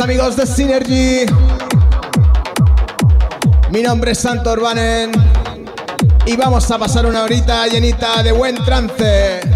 amigos de Synergy. Mi nombre es Santo Urbanen y vamos a pasar una horita llenita de buen trance.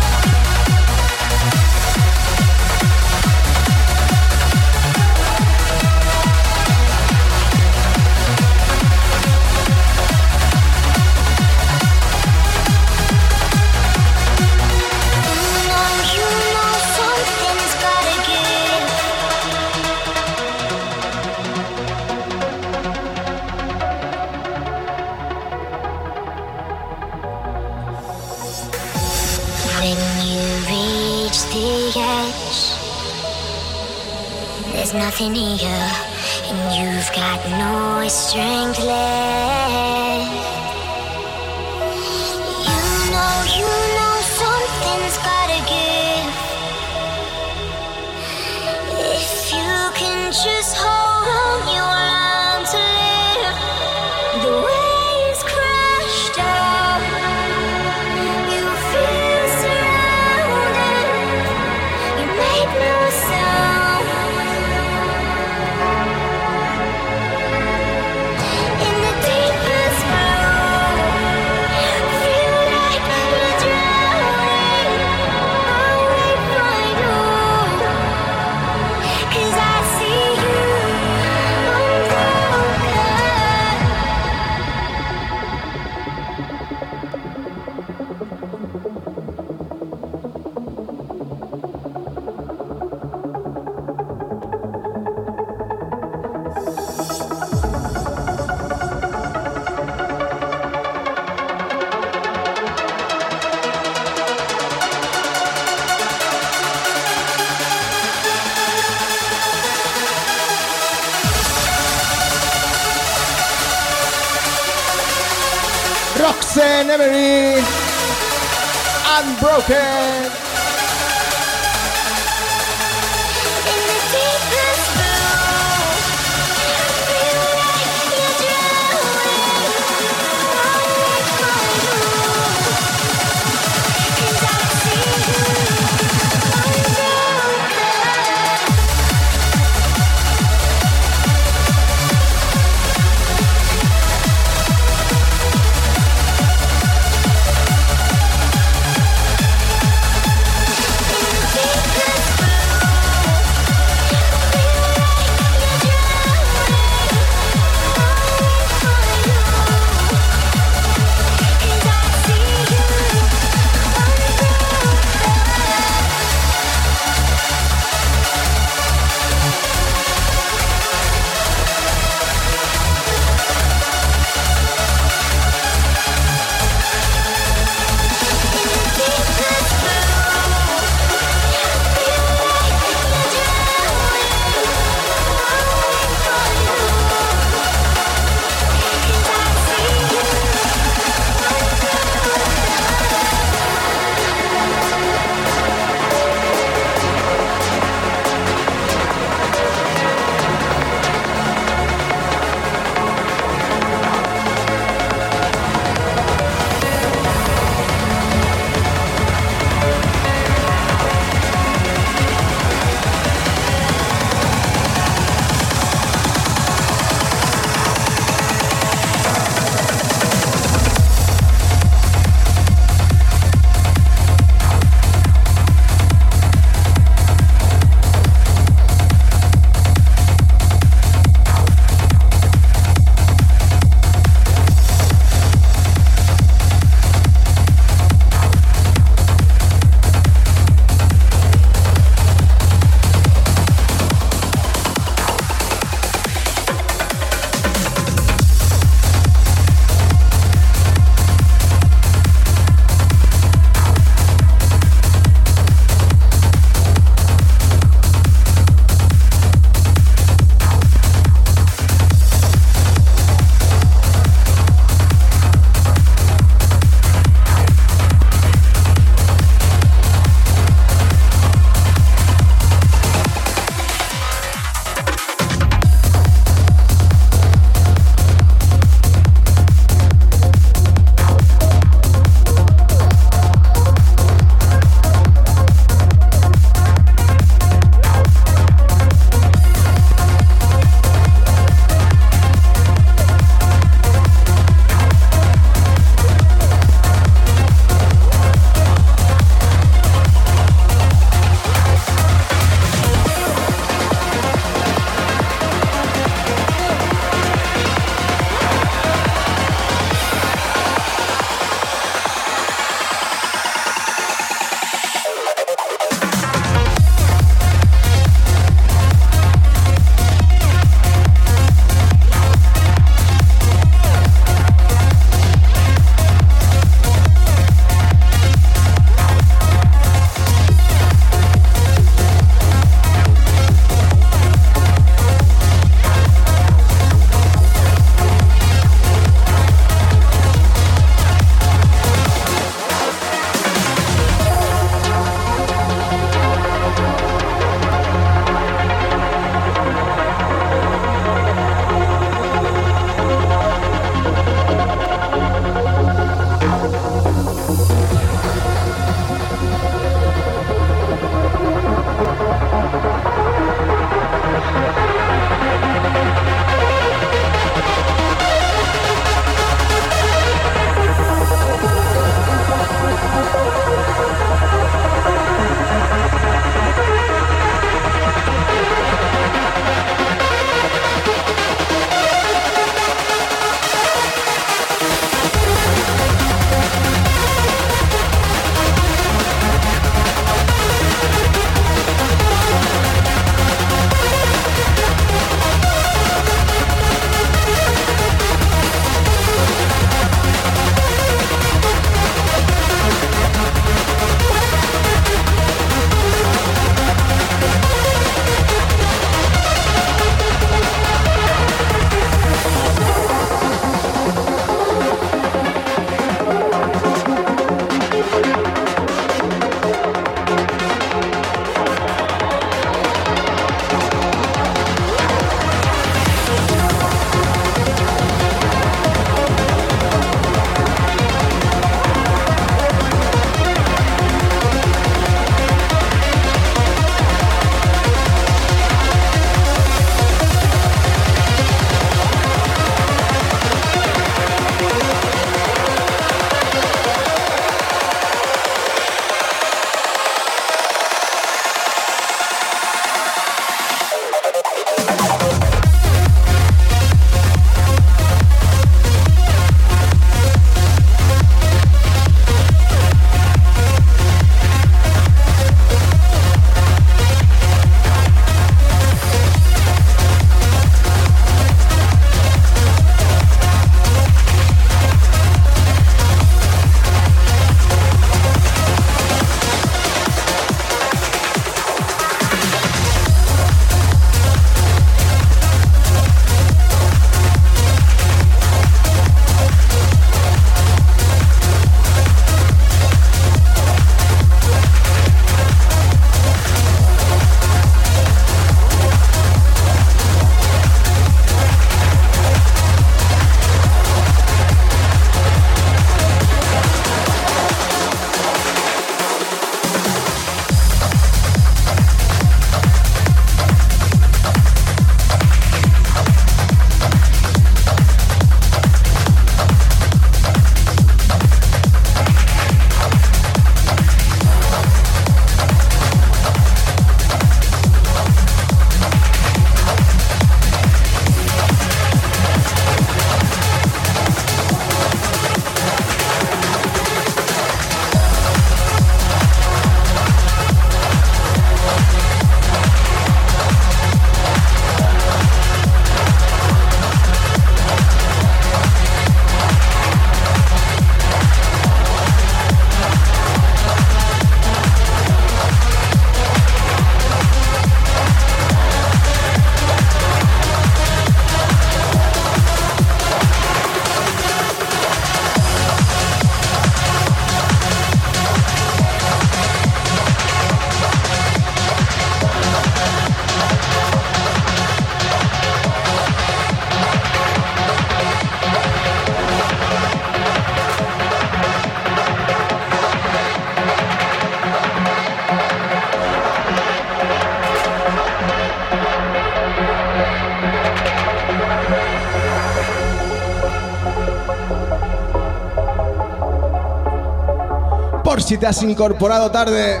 Si te has incorporado tarde.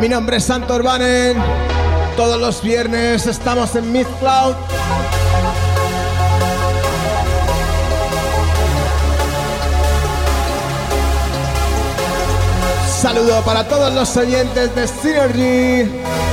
Mi nombre es Santo Urbanen. Todos los viernes estamos en Mid Cloud. Saludo para todos los oyentes de Synergy.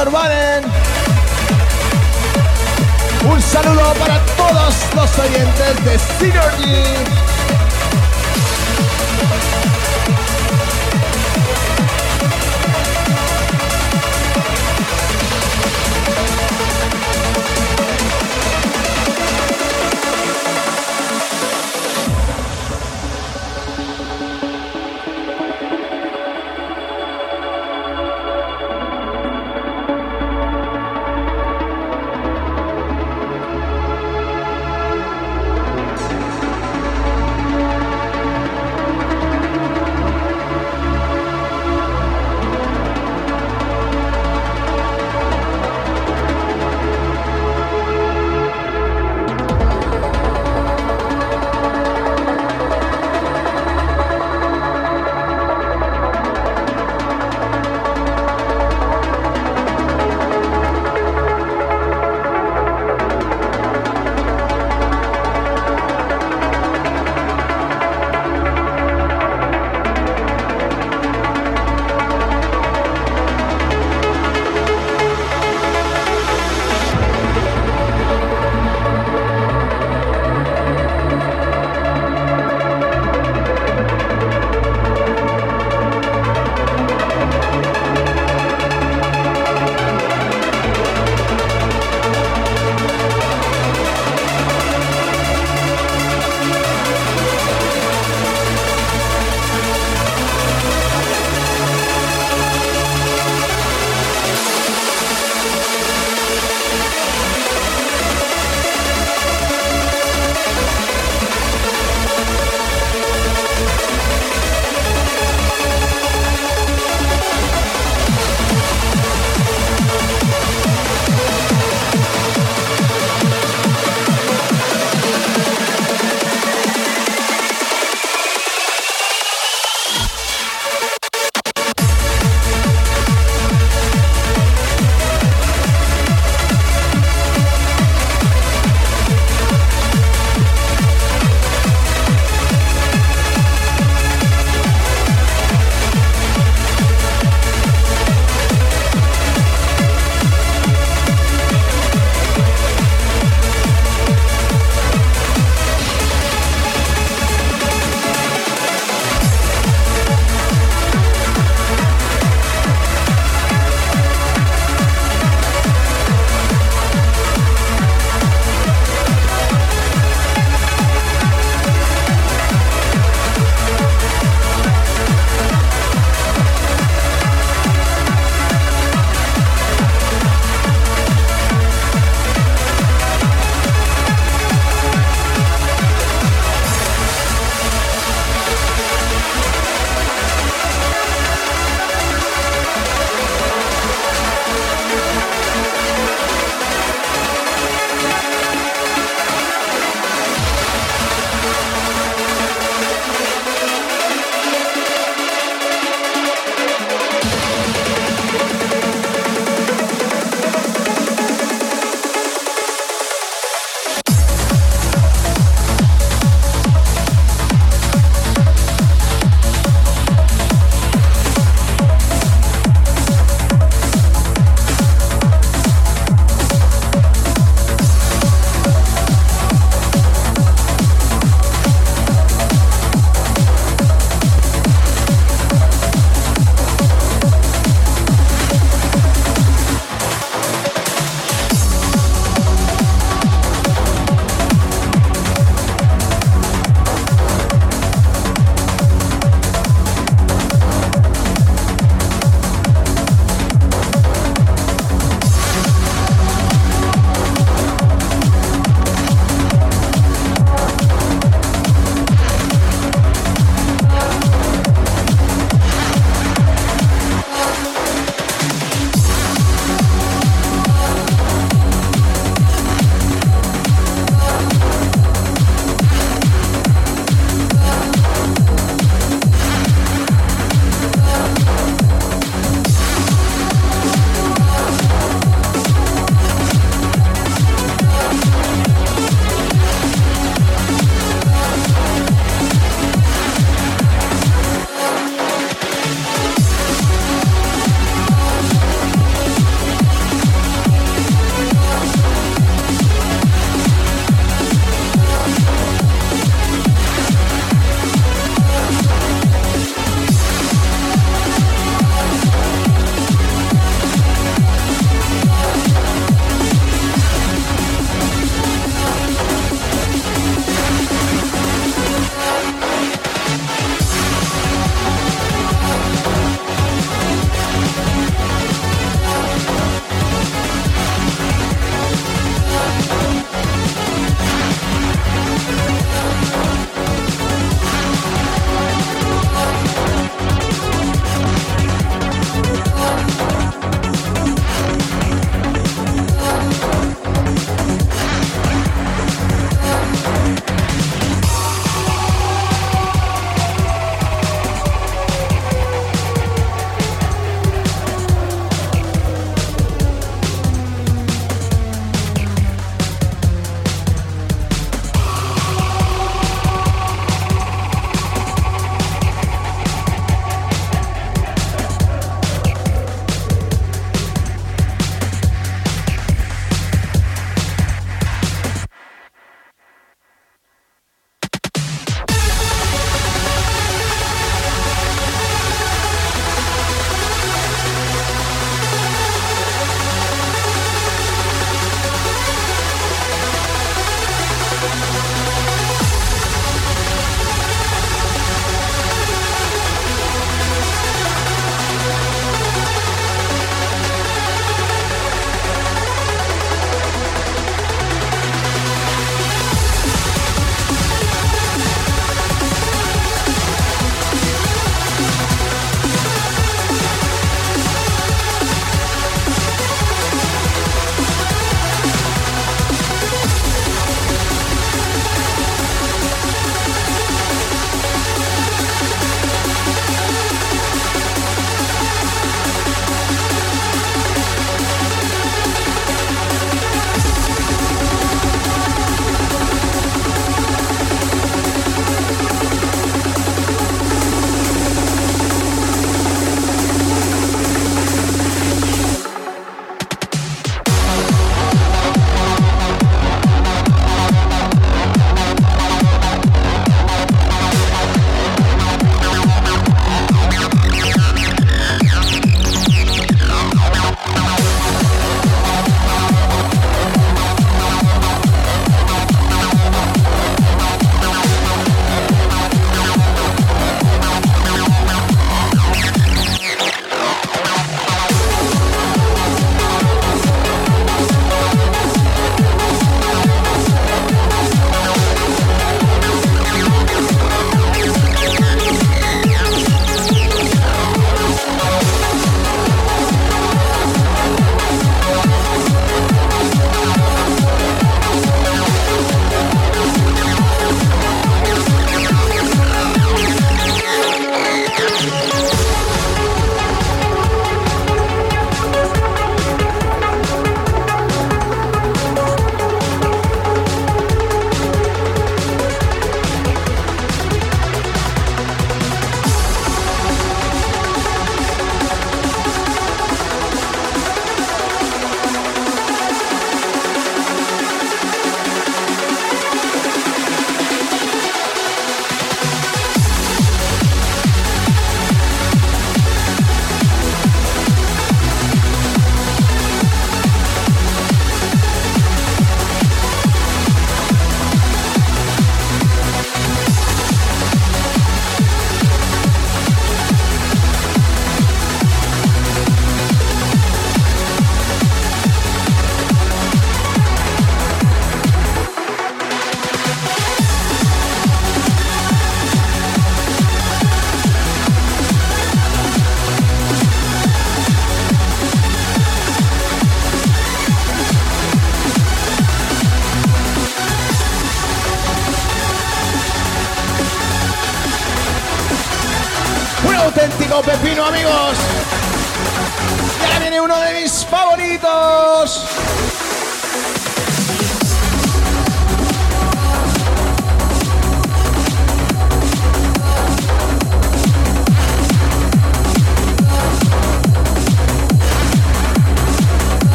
Urbanen. Un saludo para todos los oyentes de Synergy.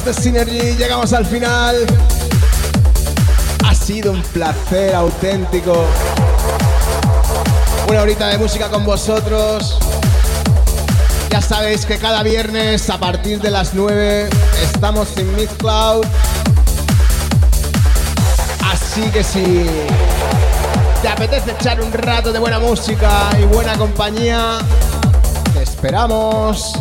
Amigos de Synergy, llegamos al final. Ha sido un placer auténtico. Una horita de música con vosotros. Ya sabéis que cada viernes a partir de las 9 estamos en Cloud. Así que si te apetece echar un rato de buena música y buena compañía, te esperamos.